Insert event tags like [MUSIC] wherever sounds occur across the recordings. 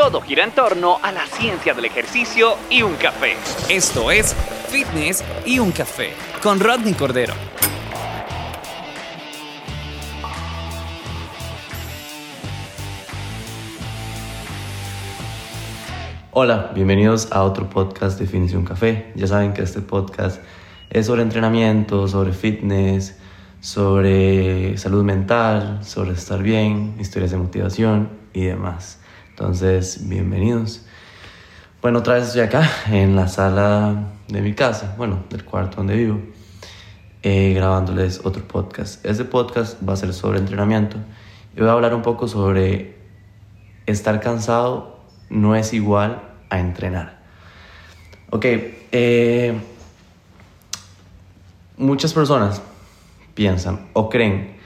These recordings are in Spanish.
Todo gira en torno a la ciencia del ejercicio y un café. Esto es Fitness y un café con Rodney Cordero. Hola, bienvenidos a otro podcast de Fitness y un café. Ya saben que este podcast es sobre entrenamiento, sobre fitness, sobre salud mental, sobre estar bien, historias de motivación y demás. Entonces, bienvenidos. Bueno, otra vez estoy acá en la sala de mi casa, bueno, del cuarto donde vivo, eh, grabándoles otro podcast. Este podcast va a ser sobre entrenamiento y voy a hablar un poco sobre estar cansado no es igual a entrenar. Ok, eh, muchas personas piensan o creen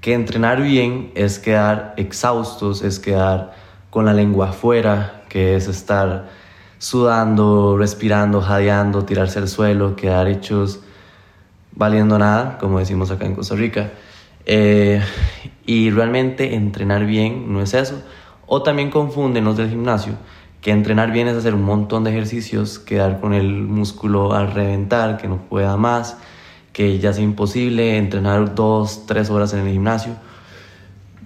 que entrenar bien es quedar exhaustos, es quedar con la lengua afuera, que es estar sudando, respirando, jadeando, tirarse al suelo, quedar hechos valiendo nada, como decimos acá en Costa Rica. Eh, y realmente entrenar bien no es eso. O también confunden los del gimnasio, que entrenar bien es hacer un montón de ejercicios, quedar con el músculo al reventar, que no pueda más, que ya sea imposible entrenar dos, tres horas en el gimnasio.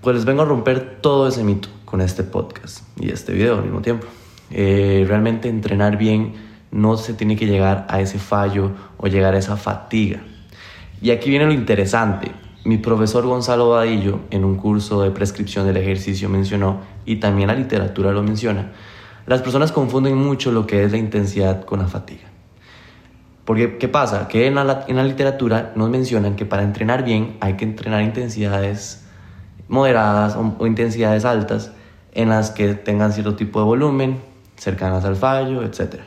Pues les vengo a romper todo ese mito con este podcast y este video al mismo tiempo. Eh, realmente entrenar bien no se tiene que llegar a ese fallo o llegar a esa fatiga. Y aquí viene lo interesante. Mi profesor Gonzalo Vadillo en un curso de prescripción del ejercicio mencionó, y también la literatura lo menciona, las personas confunden mucho lo que es la intensidad con la fatiga. Porque, ¿qué pasa? Que en la, en la literatura nos mencionan que para entrenar bien hay que entrenar intensidades moderadas o intensidades altas en las que tengan cierto tipo de volumen, cercanas al fallo, etc.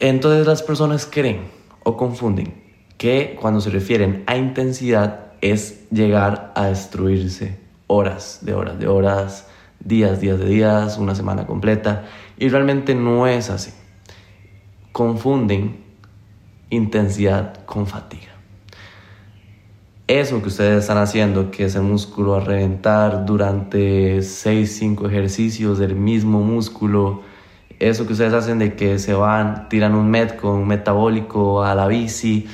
Entonces las personas creen o confunden que cuando se refieren a intensidad es llegar a destruirse horas de horas de horas, días, días de días, una semana completa, y realmente no es así. Confunden intensidad con fatiga eso que ustedes están haciendo, que es el músculo a reventar durante 6, 5 ejercicios del mismo músculo, eso que ustedes hacen de que se van, tiran un metco, un metabólico a la bici,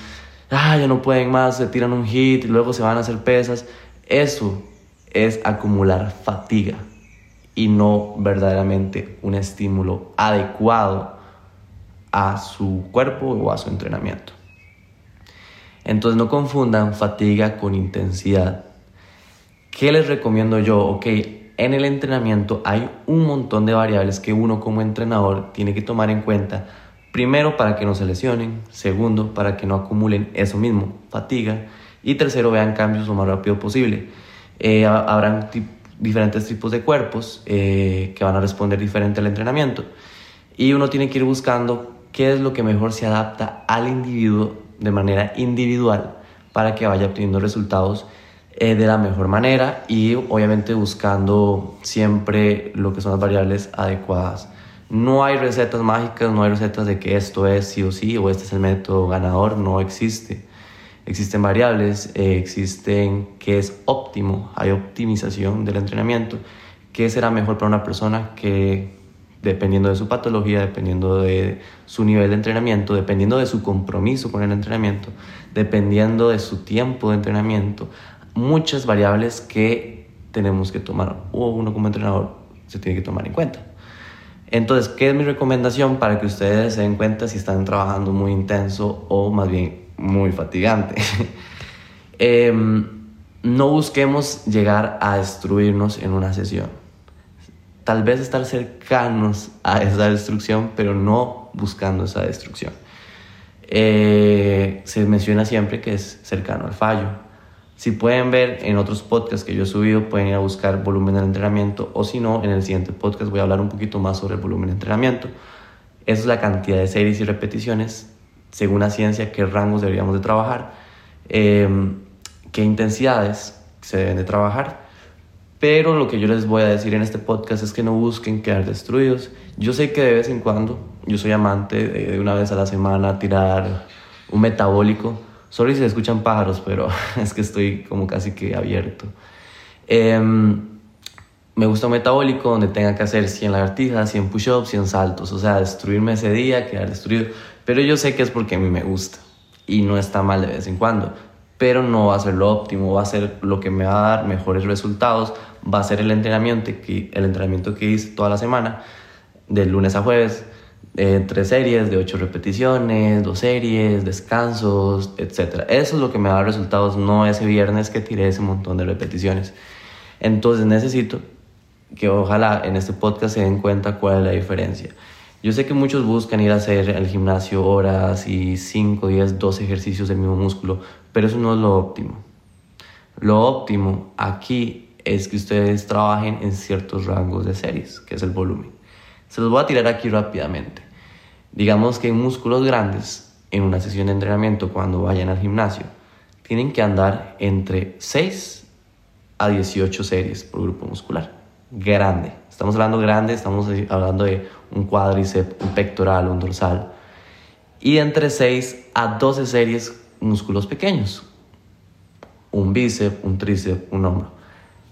ah, ya no pueden más, se tiran un hit y luego se van a hacer pesas, eso es acumular fatiga y no verdaderamente un estímulo adecuado a su cuerpo o a su entrenamiento. Entonces no confundan fatiga con intensidad. ¿Qué les recomiendo yo? Ok, en el entrenamiento hay un montón de variables que uno como entrenador tiene que tomar en cuenta. Primero, para que no se lesionen. Segundo, para que no acumulen eso mismo, fatiga. Y tercero, vean cambios lo más rápido posible. Eh, habrán diferentes tipos de cuerpos eh, que van a responder diferente al entrenamiento. Y uno tiene que ir buscando qué es lo que mejor se adapta al individuo de manera individual para que vaya obteniendo resultados eh, de la mejor manera y obviamente buscando siempre lo que son las variables adecuadas. No hay recetas mágicas, no hay recetas de que esto es sí o sí o este es el método ganador, no existe. Existen variables, eh, existen que es óptimo, hay optimización del entrenamiento, qué será mejor para una persona que dependiendo de su patología, dependiendo de su nivel de entrenamiento, dependiendo de su compromiso con el entrenamiento, dependiendo de su tiempo de entrenamiento, muchas variables que tenemos que tomar o uno como entrenador se tiene que tomar en cuenta. Entonces, ¿qué es mi recomendación para que ustedes se den cuenta si están trabajando muy intenso o más bien muy fatigante? [LAUGHS] Em, no busquemos llegar a destruirnos en una sesión tal vez estar cercanos a esa destrucción, pero no buscando esa destrucción. Eh, se menciona siempre que es cercano al fallo. Si pueden ver en otros podcasts que yo he subido, pueden ir a buscar volumen de entrenamiento o si no, en el siguiente podcast voy a hablar un poquito más sobre el volumen de entrenamiento. Esa es la cantidad de series y repeticiones, según la ciencia, qué rangos deberíamos de trabajar, em, qué intensidades se deben de trabajar. Pero lo que yo les voy a decir en este podcast es que no busquen quedar destruidos. Yo sé que de vez en cuando, yo soy amante de una vez a la semana tirar un metabólico. Solo si se escuchan pájaros, pero [LAUGHS] es que estoy como casi que abierto. Em, me gusta un metabólico donde tenga que hacer 100 lagartijas, 100 push-ups, 100 saltos, o sea, destruirme ese día, quedar destruido. Pero yo sé que es porque a mí me gusta y no está mal de vez en cuando, pero no va a ser lo óptimo, va a ser lo que me va a dar mejores resultados, va a ser el entrenamiento que, el entrenamiento que hice toda la semana, de lunes a jueves, de tres series, de ocho repeticiones, dos series, descansos, etc. Eso es lo que me da resultados, no ese viernes que tiré ese montón de repeticiones. Entonces necesito que ojalá en este podcast se den cuenta cuál es la diferencia. Yo sé que muchos buscan ir a hacer el gimnasio horas y 5, 10, 12 ejercicios del mismo músculo, pero eso no es lo óptimo. Lo óptimo aquí es que ustedes trabajen en ciertos rangos de series, que es el volumen. Se los voy a tirar aquí rápidamente. Digamos que en músculos grandes, en una sesión de entrenamiento, cuando vayan al gimnasio, tienen que andar entre 6 a 18 series por grupo muscular grande. Estamos hablando grande, estamos hablando de un cuádriceps, un pectoral, un dorsal. Y entre 6 a 12 series músculos pequeños. Un bíceps, un tríceps, un hombro.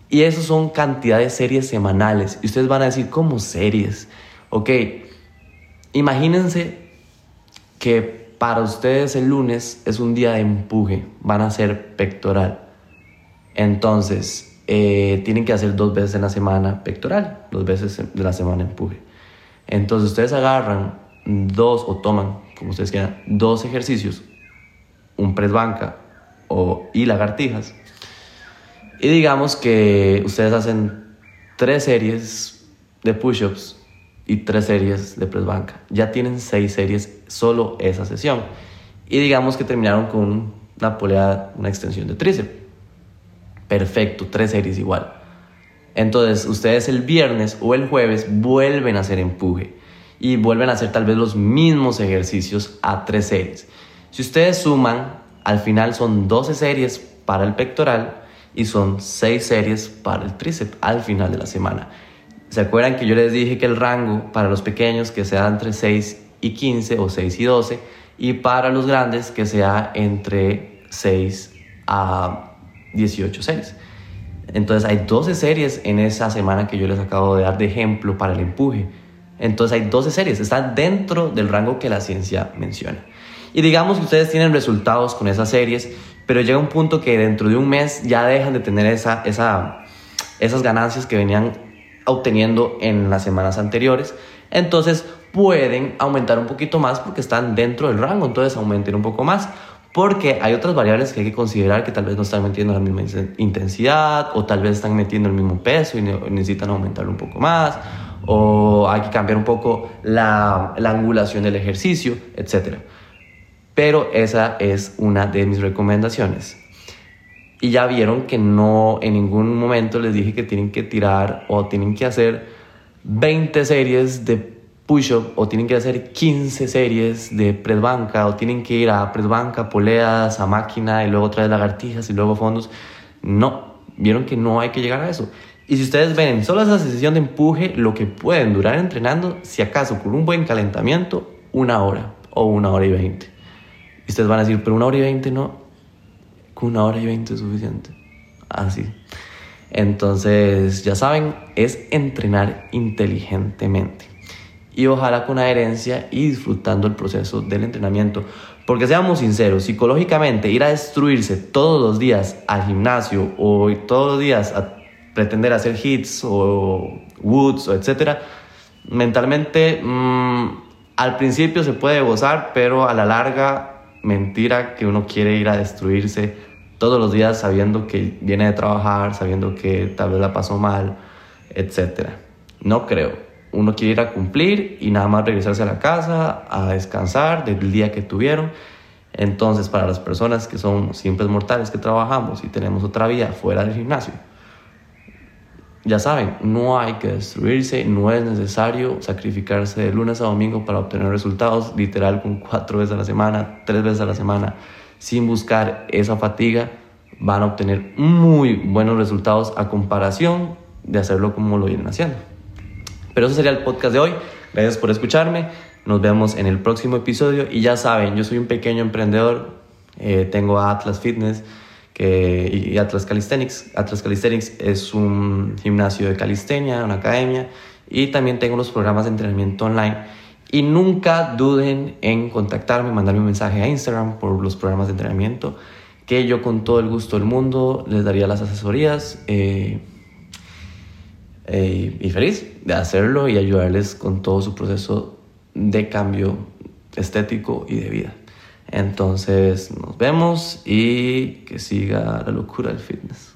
Y eso son cantidad de series semanales. Y ustedes van a decir, ¿cómo series? Ok, imagínense que para ustedes el lunes es un día de empuje, van a hacer pectoral. Entonces, eh, tienen que hacer dos veces en la semana pectoral, dos veces de la semana empuje. Entonces ustedes agarran dos o toman, como ustedes quieran, dos ejercicios, un press banca o, y lagartijas. Y digamos que ustedes hacen tres series de push-ups y tres series de press banca. Ya tienen seis series solo esa sesión. Y digamos que terminaron con una polea, una extensión de tríceps perfecto, tres series igual. Entonces, ustedes el viernes o el jueves vuelven a hacer empuje y vuelven a hacer tal vez los mismos ejercicios a tres series. Si ustedes suman, al final son 12 series para el pectoral y son 6 series para el tríceps al final de la semana. ¿Se acuerdan que yo les dije que el rango para los pequeños que sea entre 6 y 15 o 6 y 12 y para los grandes que sea entre 6 a 18 series. Entonces hay 12 series en esa semana que yo les acabo de dar de ejemplo para el empuje. Entonces hay 12 series, están dentro del rango que la ciencia menciona. Y digamos que ustedes tienen resultados con esas series, pero llega un punto que dentro de un mes ya dejan de tener esa, esa, esas ganancias que venían obteniendo en las semanas anteriores. Entonces pueden aumentar un poquito más porque están dentro del rango, entonces aumenten un poco más porque hay otras variables que hay que considerar que tal vez no están metiendo la misma intensidad o tal vez están metiendo el mismo peso y necesitan aumentarlo un poco más o hay que cambiar un poco la, la angulación del ejercicio, etc. Pero esa es una de mis recomendaciones. Y ya vieron que no en ningún momento les dije que tienen que tirar o tienen que hacer 20 series de push-up o tienen que hacer 15 series de press banca o tienen que ir a press banca, poleas, a máquina y luego traer lagartijas y luego fondos. No, vieron que no hay que llegar a eso. Y si ustedes ven solo esa sesión de empuje, lo que pueden durar entrenando, si acaso con un buen calentamiento, una hora o una hora y veinte. Y ustedes van a decir, pero una hora y veinte no, con una hora y veinte es suficiente. Así. Entonces, ya saben, es entrenar inteligentemente y ojalá con adherencia y disfrutando el proceso del entrenamiento. Porque seamos sinceros, psicológicamente ir a destruirse todos los días al gimnasio o todos los días a pretender hacer hits o woods o etcétera, mentalmente mm, al principio se puede gozar, pero a la larga mentira que uno quiere ir a destruirse todos los días sabiendo que viene de trabajar, sabiendo que tal vez la pasó mal, etcétera. No creo uno quiere ir a cumplir y nada más regresarse a la casa, a descansar del día que tuvieron. Entonces, para las personas que son simples mortales que trabajamos y tenemos otra vida fuera del gimnasio, ya saben, no hay que destruirse, no es necesario sacrificarse de lunes a domingo para obtener resultados, literal con cuatro veces a la semana, tres veces a la semana, sin buscar esa fatiga, van a obtener muy buenos resultados a comparación de hacerlo como lo vienen haciendo. Pero eso sería el podcast de hoy. Gracias por escucharme. Nos vemos en el próximo episodio. Y ya saben, yo soy un pequeño emprendedor. Eh, tengo Atlas Fitness que, y Atlas Calisthenics. Atlas Calisthenics es un gimnasio de calistenia, una academia, y también tengo los programas de entrenamiento online. Y nunca duden en contactarme, mandarme un mensaje a Instagram por los programas de entrenamiento, que yo con todo el gusto del mundo les daría las asesorías. Eh, eh, y feliz de hacerlo y ayudarles con todo su proceso de cambio estético y de vida. Entonces nos vemos y que siga la locura del fitness.